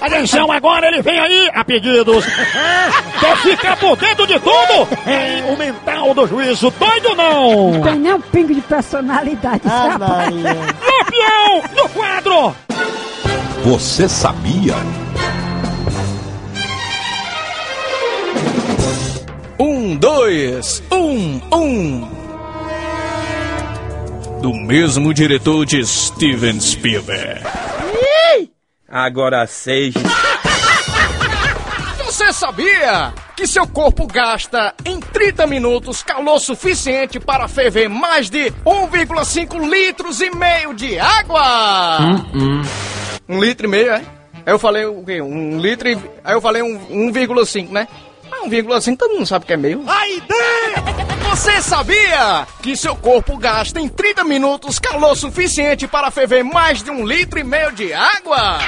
Atenção, agora ele vem aí a pedidos. Quer ficar por dentro de tudo? Hein, o mental do juízo, doido não? Não tem nem um pingo de personalidade, Ah. Lampião, no quadro. Você sabia? Um, dois, um, um. Do mesmo diretor de Steven Spielberg. Agora seis. Você sabia que seu corpo gasta em 30 minutos calor suficiente para ferver mais de 1,5 litros e meio de água? Um litro e meio, é? Aí eu falei o quê? Um litro e... Aí eu falei um 1,5, né? Ah, 1,5 todo mundo sabe que é meio. A ideia! Você sabia que seu corpo gasta em 30 minutos calor suficiente para ferver mais de um litro e meio de água?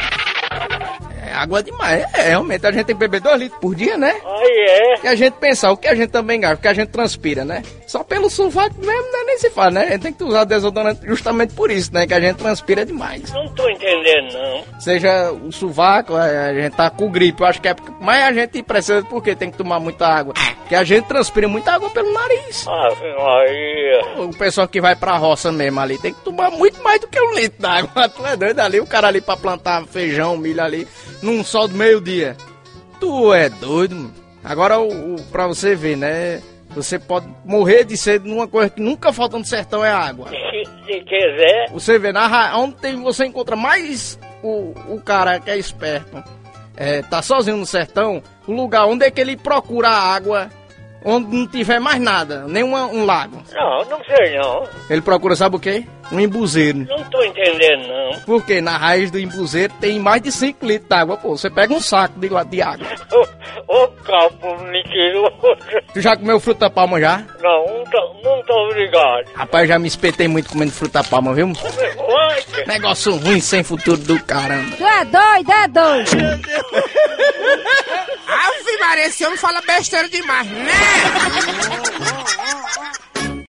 É água demais. É, realmente, a gente tem que beber 2 litros por dia, né? Aí é. E a gente pensar o que a gente também gasta, o que a gente transpira, né? Só pelo sovaco mesmo, né? nem se faz, né? A gente tem que usar desodorante justamente por isso, né? Que a gente transpira demais. Não tô entendendo, não. Seja o sovaco, a a gente tá com gripe, eu acho que é porque. Mas a gente precisa porque tem que tomar muita água. Porque a gente transpira muita água pelo nariz. Ave Maria. O pessoal que vai pra roça mesmo ali tem que tomar muito mais do que um litro d'água. Tu é doido ali, o cara ali pra plantar feijão, milho ali, num sol do meio-dia. Tu é doido, mano. Agora, o, o, pra você ver, né? Você pode morrer de sede numa coisa que nunca falta no sertão é água. Se, se quiser, Você vê, na onde tem, você encontra mais o, o cara que é esperto, é, tá sozinho no sertão, o lugar onde é que ele procura água, onde não tiver mais nada, nem uma- um lago. não, não sei não. Ele procura, sabe o quê? Um embuzeiro. Não tô entendendo, não. Porque na raiz do embuzeiro tem mais de 5 litros d'água, pô. Você pega um saco de, de água. Ô, capo mentiroso. Tu já comeu fruta palma já? Não, não tô, não tô obrigado. Rapaz, já me espetei muito comendo fruta palma, viu? Vai, Negócio ruim sem futuro do caramba. Tu é doido, é doido. Ave Maria, esse homem fala besteira demais, né?